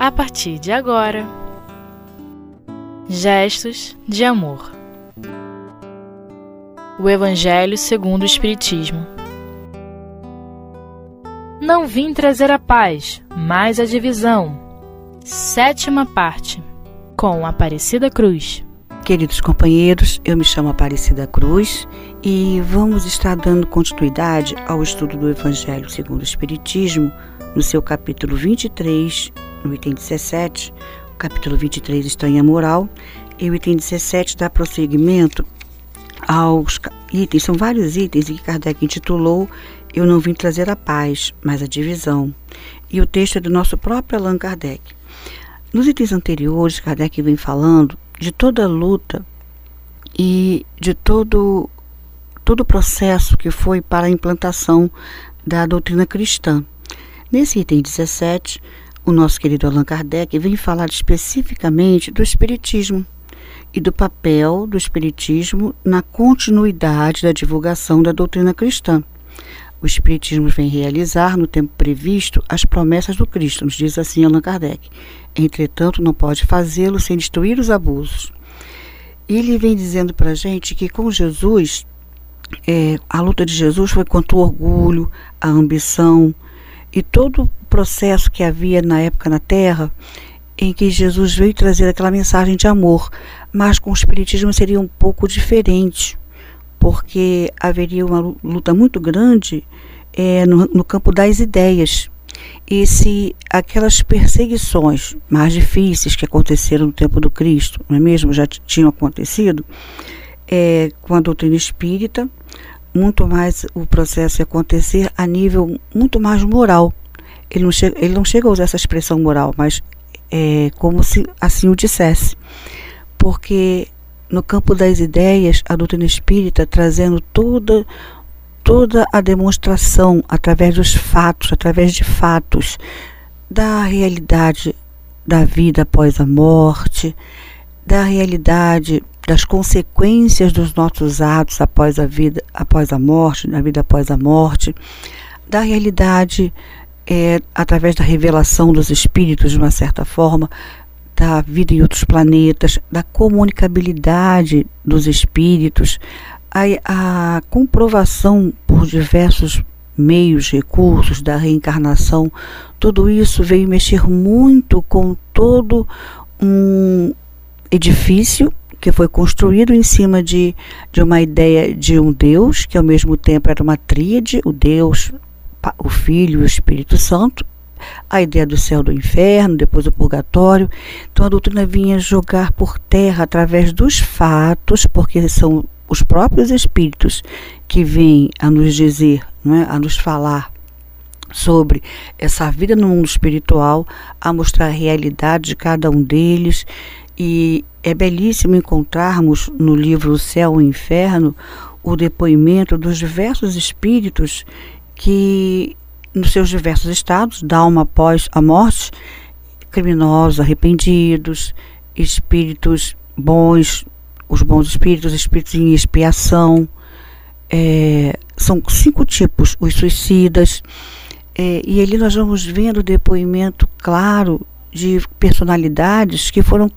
a partir de agora. Gestos de amor. O Evangelho segundo o Espiritismo. Não vim trazer a paz, mas a divisão. Sétima parte. Com Aparecida Cruz. Queridos companheiros, eu me chamo Aparecida Cruz e vamos estar dando continuidade ao estudo do Evangelho segundo o Espiritismo, no seu capítulo 23, no item 17. O capítulo 23 Estranha Moral e o item 17 dá prosseguimento aos itens, são vários itens que Kardec intitulou Eu não vim trazer a paz, mas a divisão. E o texto é do nosso próprio Allan Kardec. Nos itens anteriores, Kardec vem falando de toda a luta e de todo, todo o processo que foi para a implantação da doutrina cristã. Nesse item 17, o nosso querido Allan Kardec vem falar especificamente do Espiritismo e do papel do Espiritismo na continuidade da divulgação da doutrina cristã. O Espiritismo vem realizar, no tempo previsto, as promessas do Cristo, nos diz assim Allan Kardec. Entretanto, não pode fazê-lo sem destruir os abusos. Ele vem dizendo para a gente que com Jesus, é, a luta de Jesus foi contra o orgulho, a ambição e todo processo que havia na época na Terra, em que Jesus veio trazer aquela mensagem de amor, mas com o Espiritismo seria um pouco diferente, porque haveria uma luta muito grande é, no, no campo das ideias. E se aquelas perseguições mais difíceis que aconteceram no tempo do Cristo, não é mesmo, já tinham acontecido, é, com a doutrina espírita, muito mais o processo ia acontecer a nível muito mais moral. Ele não chega, ele não chega a usar essa expressão moral, mas é como se assim o dissesse. Porque no campo das ideias, a doutrina espírita trazendo toda toda a demonstração através dos fatos, através de fatos da realidade da vida após a morte, da realidade das consequências dos nossos atos após a vida, após a morte, na vida após a morte, da realidade é, através da revelação dos espíritos de uma certa forma, da vida em outros planetas, da comunicabilidade dos espíritos, a, a comprovação por diversos meios, recursos da reencarnação, tudo isso veio mexer muito com todo um edifício que foi construído em cima de, de uma ideia de um Deus, que ao mesmo tempo era uma tríade, o Deus, o Filho e o Espírito Santo, a ideia do céu do inferno, depois do purgatório. Então a doutrina vinha jogar por terra através dos fatos, porque são os próprios espíritos que vêm a nos dizer, não é, a nos falar sobre essa vida no mundo espiritual, a mostrar a realidade de cada um deles. E é belíssimo encontrarmos no livro O Céu e o Inferno o depoimento dos diversos espíritos que, nos seus diversos estados, da alma após a morte, criminosos, arrependidos, espíritos bons, os bons espíritos, espíritos em expiação. É, são cinco tipos, os suicidas. É, e ali nós vamos vendo depoimento claro de personalidades que foram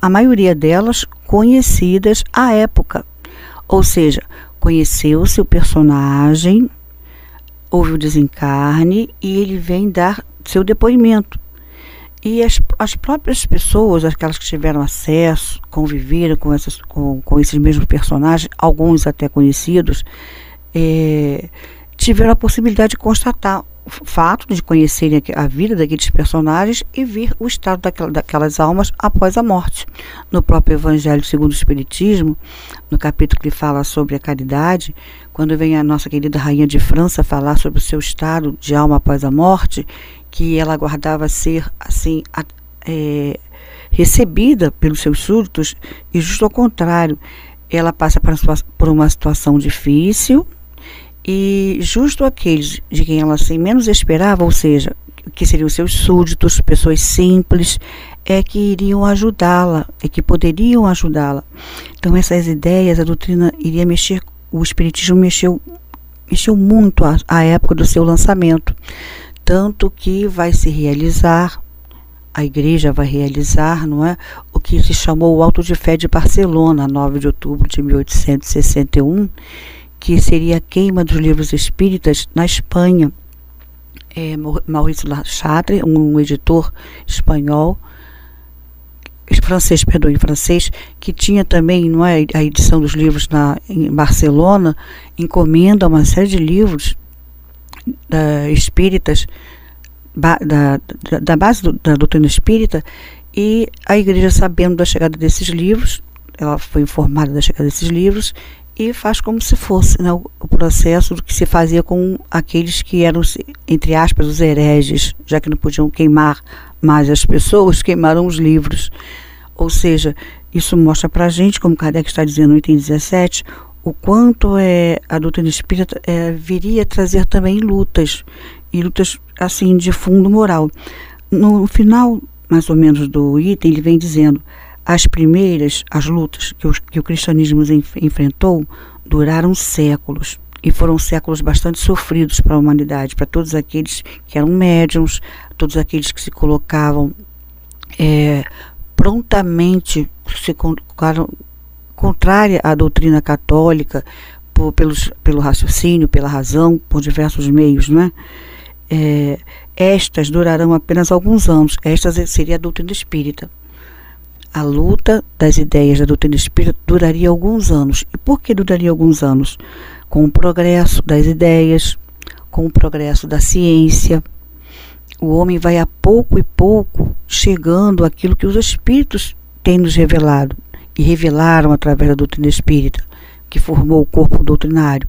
a maioria delas conhecidas à época. Ou seja, conheceu-se o personagem, houve o desencarne e ele vem dar seu depoimento. E as, as próprias pessoas, aquelas que tiveram acesso, conviveram com, essas, com, com esses mesmos personagens, alguns até conhecidos, é, tiveram a possibilidade de constatar fato de conhecerem a vida daqueles personagens e ver o estado daquela, daquelas almas após a morte. No próprio Evangelho segundo o Espiritismo, no capítulo que fala sobre a caridade, quando vem a nossa querida Rainha de França falar sobre o seu estado de alma após a morte, que ela aguardava ser assim é, recebida pelos seus súditos e justo ao contrário, ela passa por uma situação difícil e justo aqueles de quem ela assim menos esperava, ou seja, que seriam seus súditos, pessoas simples, é que iriam ajudá-la, é que poderiam ajudá-la. Então essas ideias, a doutrina iria mexer, o espiritismo mexeu mexeu muito à, à época do seu lançamento tanto que vai se realizar a igreja vai realizar, não é? O que se chamou o Alto de Fé de Barcelona, 9 de outubro de 1861, que seria a queima dos livros espíritas na Espanha. É, Maurício Lachatre, um editor espanhol, francês, perdoe, francês, que tinha também não é, a edição dos livros na, em Barcelona, encomenda uma série de livros da, espíritas da, da, da base do, da doutrina espírita e a igreja sabendo da chegada desses livros, ela foi informada da chegada desses livros e faz como se fosse né, o, processo que se fazia com aqueles que eram, entre aspas, os hereges, já que não podiam queimar mais as pessoas, queimaram os livros. Ou seja, isso mostra para a gente, como Kardec está dizendo no item 17, o quanto é, a doutrina espírita é, viria a trazer também lutas, e lutas assim de fundo moral. No final, mais ou menos, do item, ele vem dizendo: as primeiras, as lutas que, que o cristianismo enfrentou duraram séculos e foram séculos bastante sofridos para a humanidade, para todos aqueles que eram médiums, todos aqueles que se colocavam é, prontamente, se colocaram contrária à doutrina católica, por, pelos, pelo raciocínio, pela razão, por diversos meios, não é? estas durarão apenas alguns anos. Esta seria a doutrina espírita. A luta das ideias da doutrina espírita duraria alguns anos. E por que duraria alguns anos? Com o progresso das ideias, com o progresso da ciência, o homem vai a pouco e pouco chegando àquilo que os espíritos têm nos revelado e revelaram através da doutrina espírita, que formou o corpo doutrinário.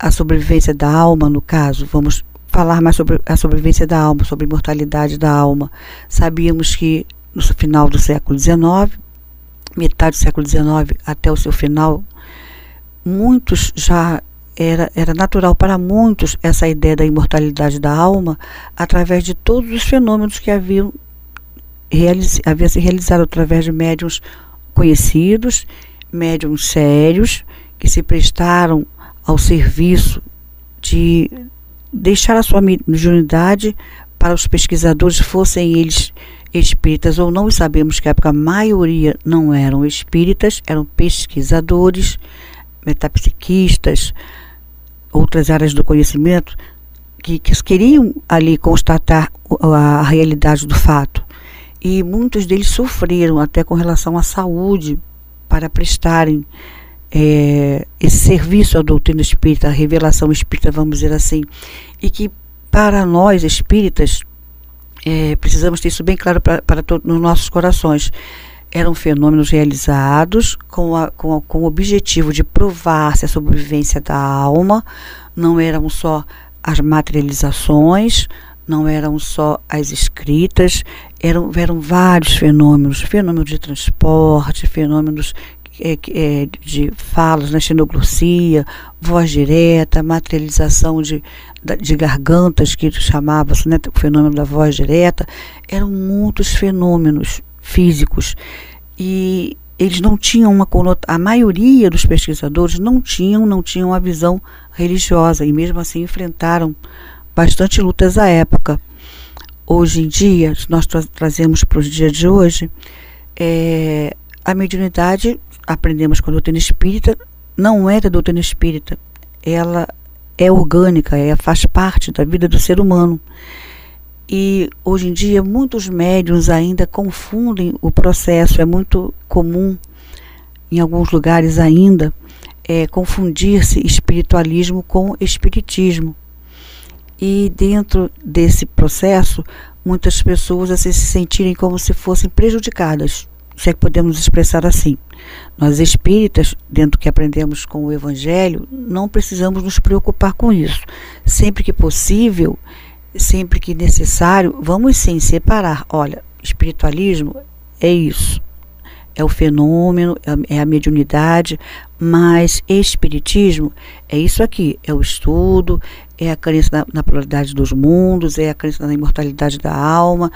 A sobrevivência da alma, no caso, vamos falar mais sobre a sobrevivência da alma, sobre a imortalidade da alma. Sabíamos que no final do século XIX, metade do século XIX até o seu final, muitos já era, era natural para muitos essa ideia da imortalidade da alma através de todos os fenômenos que haviam realiz, havia se realizado através de médiums conhecidos, médiums sérios, que se prestaram ao serviço de deixar a sua mediunidade para os pesquisadores, fossem eles espíritas ou não, e sabemos que a época a maioria não eram espíritas, eram pesquisadores, metapsiquistas, outras áreas do conhecimento, que, que queriam ali constatar a, realidade do fato. E muitos deles sofreram até com relação à saúde para prestarem é, esse serviço à doutrina espírita, à revelação espírita, vamos dizer assim, e que para nós espíritas, é, precisamos ter isso bem claro para, todos nos nossos corações. Eram fenômenos realizados com, a, com, a, com o objetivo de provar-se a sobrevivência da alma, não eram só as materializações, não eram só as escritas, eram, eram vários fenômenos, fenômenos de transporte, fenômenos é, é, de falas na xenoglossia, voz direta, materialização de, de gargantas, que chamava-se né, o fenômeno da voz direta, eram muitos fenômenos físicos. E eles não tinham uma a maioria dos pesquisadores não tinham, não tinham uma visão religiosa, e mesmo assim enfrentaram bastante lutas à época. Hoje em dia, nós tra trazemos para os dias de hoje, é, a mediunidade aprendemos com a doutrina espírita, não é da doutrina espírita. Ela é orgânica, é, faz parte da vida do ser humano. E hoje em dia muitos médiums ainda confundem o processo, é muito comum em alguns lugares ainda é, confundir-se espiritualismo com espiritismo. E dentro desse processo, muitas pessoas assim, se sentirem como se fossem prejudicadas se é que podemos expressar assim. Nós espíritas, dentro do que aprendemos com o Evangelho, não precisamos nos preocupar com isso. Sempre que possível, sempre que necessário, vamos sim separar. Olha, espiritualismo é isso. É o fenômeno, é a mediunidade, mas espiritismo é isso aqui, é o estudo, é a crença na, na pluralidade dos mundos, é a crença na imortalidade da alma,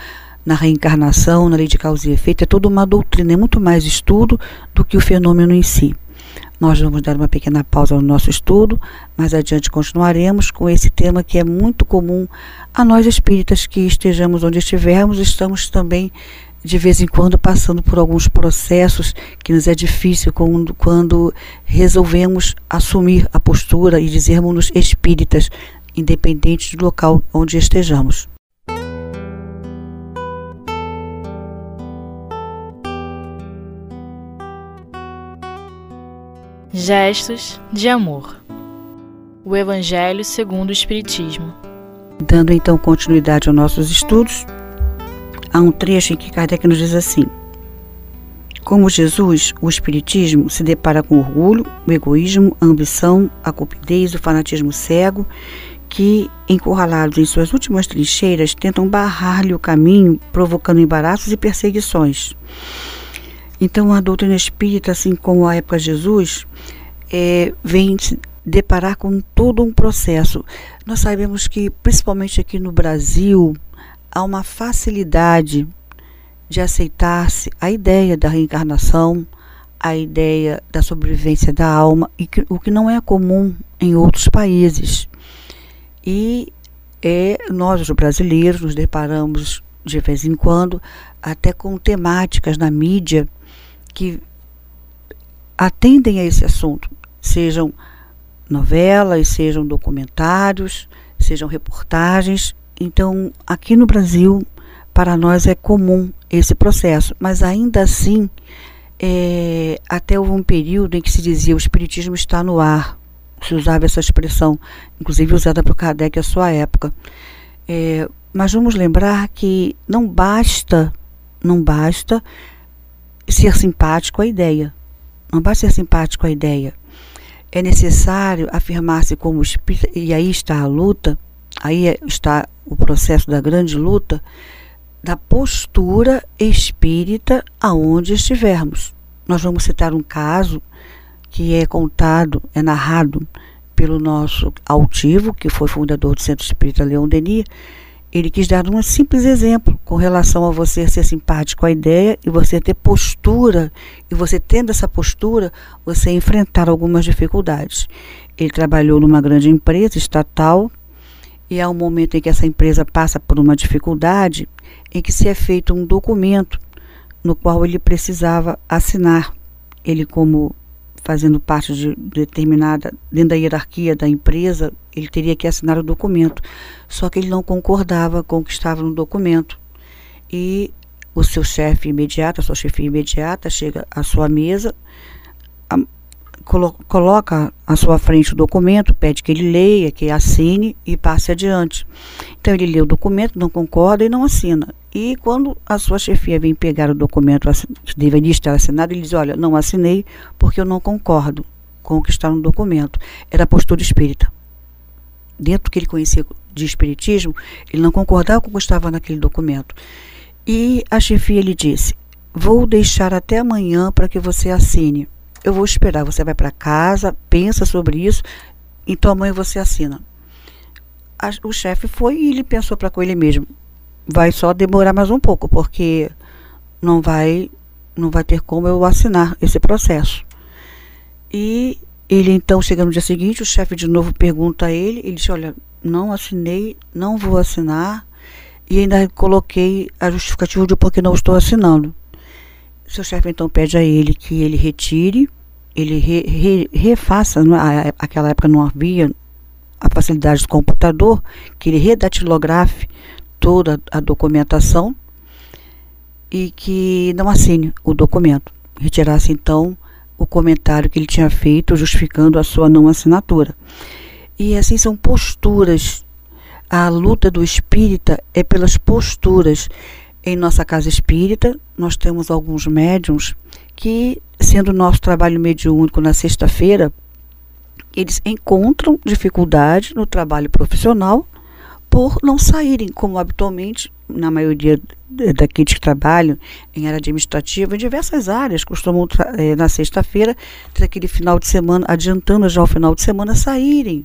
na reencarnação, na lei de causa e efeito, é toda uma doutrina, é muito mais estudo do que o fenômeno em si. Nós vamos dar uma pequena pausa no nosso estudo, mas adiante continuaremos com esse tema que é muito comum a nós espíritas que estejamos onde estivermos, estamos também de vez em quando passando por alguns processos que nos é difícil quando, quando resolvemos assumir a postura e dizermos-nos espíritas, independente do local onde estejamos. Gestos de amor. O Evangelho segundo o Espiritismo. Dando então continuidade aos nossos estudos, há um trecho em que Kardec nos diz assim: Como Jesus, o Espiritismo se depara com orgulho, o egoísmo, a ambição, a cupidez, o fanatismo cego, que, encurralados em suas últimas trincheiras, tentam barrar-lhe o caminho, provocando embaraços e perseguições. Então, a doutrina espírita, assim como a época de Jesus, é, vem deparar com todo um processo. Nós sabemos que, principalmente aqui no Brasil, há uma facilidade de aceitar-se a ideia da reencarnação, a ideia da sobrevivência da alma, e que, o que não é comum em outros países. E é, nós, os brasileiros, nos deparamos de vez em quando até com temáticas na mídia que atendem a esse assunto, sejam novelas, sejam documentários, sejam reportagens. Então, aqui no Brasil, para nós é comum esse processo, mas ainda assim, é, até houve um período em que se dizia o espiritismo está no ar, se usava essa expressão, inclusive usada por Kardec à sua época. É, mas vamos lembrar que não basta, não basta ser simpático à ideia. Não basta ser simpático à ideia. É necessário afirmar-se como espírita, e aí está a luta, aí está o processo da grande luta, da postura espírita aonde estivermos. Nós vamos citar um caso que é contado, é narrado pelo nosso altivo, que foi fundador do Centro Espírita Leão Denis, ele quis dar um simples exemplo com relação a você ser simpático à ideia e você ter postura, e você tendo essa postura, você enfrentar algumas dificuldades. Ele trabalhou numa grande empresa estatal e há um momento em que essa empresa passa por uma dificuldade em que se é feito um documento no qual ele precisava assinar. Ele, como fazendo parte de determinada, dentro da hierarquia da empresa, ele teria que assinar o documento. Só que ele não concordava com o que estava no documento. E o seu chefe imediato, a sua chefia imediata, chega à sua mesa, a, colo, coloca à sua frente o documento, pede que ele leia, que assine e passe adiante. Então ele lê o documento, não concorda e não assina. E quando a sua chefia vem pegar o documento que deveria estar assinado, ele diz: Olha, não assinei porque eu não concordo com o que está no documento. Era postura espírita. Dentro que ele conhecia de espiritismo, ele não concordava com o que estava naquele documento. E a chefia lhe disse: Vou deixar até amanhã para que você assine. Eu vou esperar. Você vai para casa, pensa sobre isso, então amanhã você assina. A, o chefe foi e ele pensou para com ele mesmo: vai só demorar mais um pouco, porque não vai não vai ter como eu assinar esse processo. E ele então chega no dia seguinte, o chefe de novo pergunta a ele, ele diz: "Olha, não assinei, não vou assinar". E ainda coloquei a justificativa de por que não estou assinando. Seu chefe então pede a ele que ele retire, ele re, re, refaça, é? aquela época não havia a facilidade do computador, que ele redatilografe toda a documentação e que não assine o documento. Retirasse então o comentário que ele tinha feito justificando a sua não assinatura. E assim são posturas. A luta do espírita é pelas posturas. Em nossa casa espírita, nós temos alguns médiums que, sendo nosso trabalho mediúnico na sexta-feira, eles encontram dificuldade no trabalho profissional por não saírem, como habitualmente, na maioria daqueles que trabalham em área administrativa, em diversas áreas, costumam, é, na sexta-feira, ter aquele final de semana, adiantando já o final de semana, saírem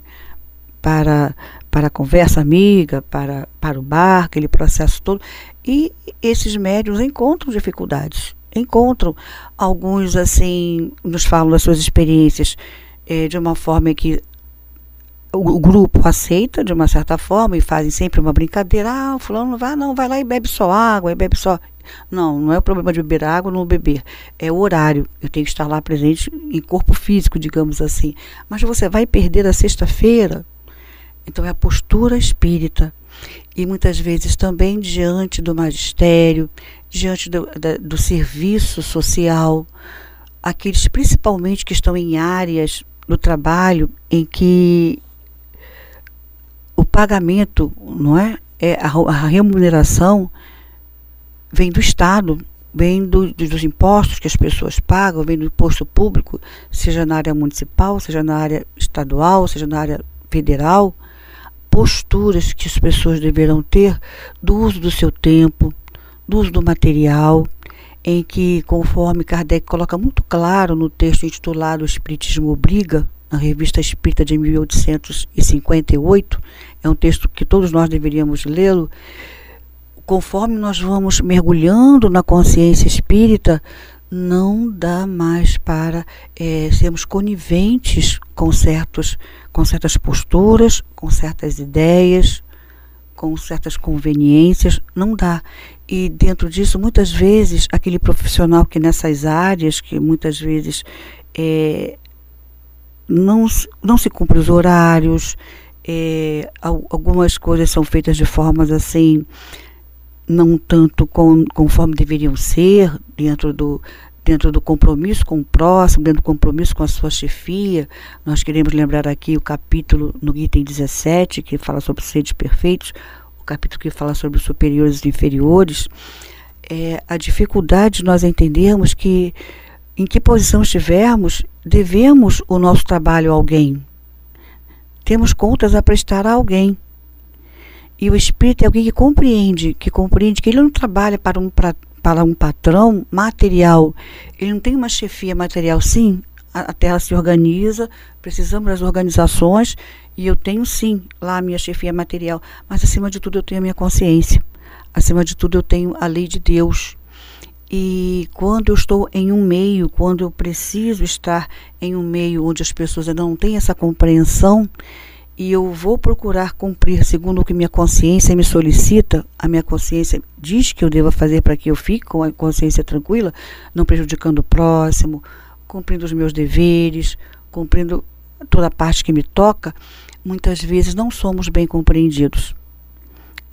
para, para a conversa amiga, para, para o bar, aquele processo todo. E esses médios encontram dificuldades encontram. Alguns, assim, nos falam das suas experiências é, de uma forma que o, grupo aceita de uma certa forma e fazem sempre uma brincadeira. Ah, o fulano não vai, não, vai lá e bebe só água, e bebe só. Não, não é o problema de beber água ou não beber. É o horário. Eu tenho que estar lá presente em corpo físico, digamos assim. Mas você vai perder a sexta-feira? Então é a postura espírita. E muitas vezes também diante do magistério, diante do, da, do serviço social, aqueles principalmente que estão em áreas do trabalho em que o pagamento, não é? é a, a remuneração vem do Estado, vem do, dos impostos que as pessoas pagam, vem do imposto público, seja na área municipal, seja na área estadual, seja na área federal, posturas que as pessoas deverão ter do uso do seu tempo, do uso do material, em que, conforme Kardec coloca muito claro no texto intitulado O Espiritismo Obriga, na revista Espírita de 1858, é um texto que todos nós deveríamos lê-lo, conforme nós vamos mergulhando na consciência espírita, não dá mais para é, sermos coniventes com, certos, com certas posturas, com certas ideias, com certas conveniências, não dá. E dentro disso, muitas vezes, aquele profissional que nessas áreas, que muitas vezes é, não, não se cumpre os horários, é, algumas coisas são feitas de formas assim não tanto com, conforme deveriam ser, dentro do, dentro do compromisso com o próximo, dentro do compromisso com a sua chefia. Nós queremos lembrar aqui o capítulo no item 17, que fala sobre seres perfeitos, o capítulo que fala sobre superiores e inferiores. É, a dificuldade de nós entendermos que, em que posição estivermos, devemos o nosso trabalho a alguém. Temos contas a prestar a alguém. E o espírito é alguém que compreende, que compreende que ele não trabalha para um, pra, para um patrão material. Ele não tem uma chefia material, sim. A, a Terra se organiza, precisamos das organizações e eu tenho sim lá a minha chefia material, mas acima de tudo eu tenho a minha consciência. Acima de tudo eu tenho a lei de Deus. E quando eu estou em um meio, quando eu preciso estar em um meio onde as pessoas não têm essa compreensão, e eu vou procurar cumprir segundo o que minha consciência me solicita, a minha consciência diz que eu devo fazer para que eu fique com a consciência tranquila, não prejudicando o próximo, cumprindo os meus deveres, cumprindo toda a parte que me toca, muitas vezes não somos bem compreendidos.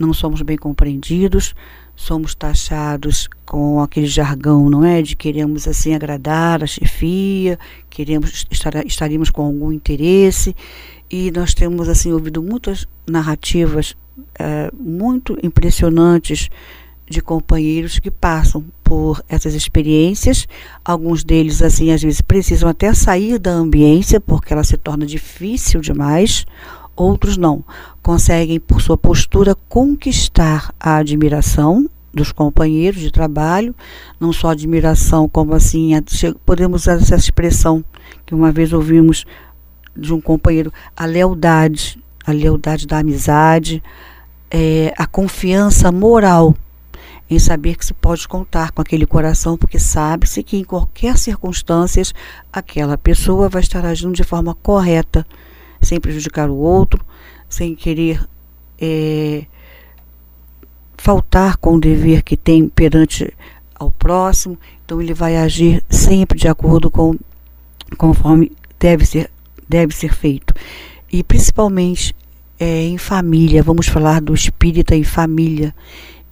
Não somos bem compreendidos, somos taxados com aquele jargão, não é? De queremos assim agradar a chefia, queremos estar, estaríamos com algum interesse e nós temos assim ouvido muitas narrativas é, muito impressionantes de companheiros que passam por essas experiências. Alguns deles, assim, às vezes precisam até sair da ambiência porque ela se torna difícil demais. Outros não. Conseguem, por sua postura, conquistar a admiração dos companheiros de trabalho. Não só admiração, como assim, podemos usar essa expressão que uma vez ouvimos de um companheiro, a lealdade, a lealdade da amizade, é, a confiança moral em saber que se pode contar com aquele coração, porque sabe-se que em qualquer circunstância aquela pessoa vai estar agindo de forma correta, sem prejudicar o outro, sem querer é, faltar com o dever que tem perante ao próximo. Então ele vai agir sempre de acordo com conforme deve ser deve ser feito. E principalmente é, em família, vamos falar do espírita em família.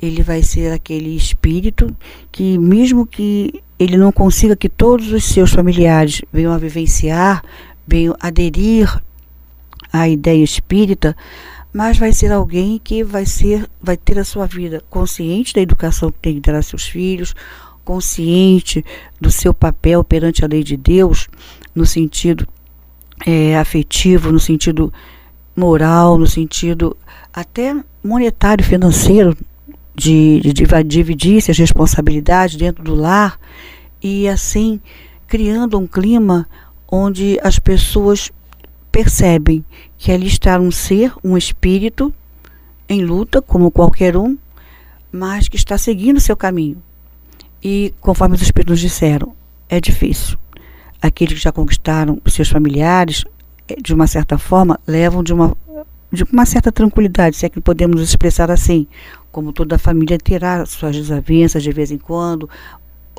Ele vai ser aquele espírito que, mesmo que ele não consiga que todos os seus familiares venham a vivenciar, venham aderir à ideia espírita, mas vai ser alguém que vai ser, vai ter a sua vida consciente da educação que tem que dar a seus filhos, consciente do seu papel perante a lei de Deus, no sentido é, afetivo, no sentido moral, no sentido até monetário, financeiro, de, de, de dividir as responsabilidades dentro do lar e assim criando um clima onde as pessoas percebem que ali está um ser, um espírito em luta, como qualquer um, mas que está seguindo seu caminho. E conforme os espíritos disseram, é difícil. Aqueles que já conquistaram seus familiares, eh, de uma certa forma, levam de uma, de uma certa tranquilidade, se é que podemos expressar assim. Como toda família terá suas desavenças de vez em quando,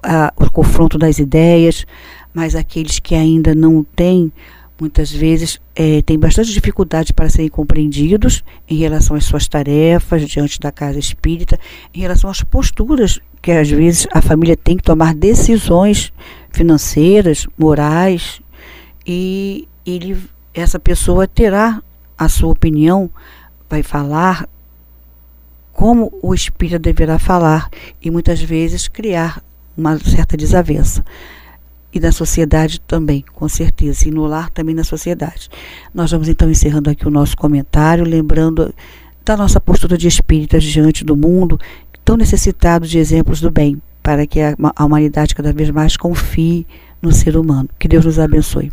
a, o confronto das ideias, mas aqueles que ainda não têm, muitas vezes é, têm bastante dificuldade para serem compreendidos em relação às suas tarefas diante da casa espírita, em relação às posturas que às vezes a família tem que tomar decisões financeiras, morais, e ele, essa pessoa terá a sua opinião, vai falar como o espírito deverá falar e muitas vezes criar uma certa desavença. E na sociedade também, com certeza, e no lar também na sociedade. Nós vamos então encerrando aqui o nosso comentário, lembrando da nossa postura de espíritas diante do mundo, tão necessitado de exemplos do bem, para que a, a humanidade cada vez mais confie no ser humano. Que Deus nos abençoe.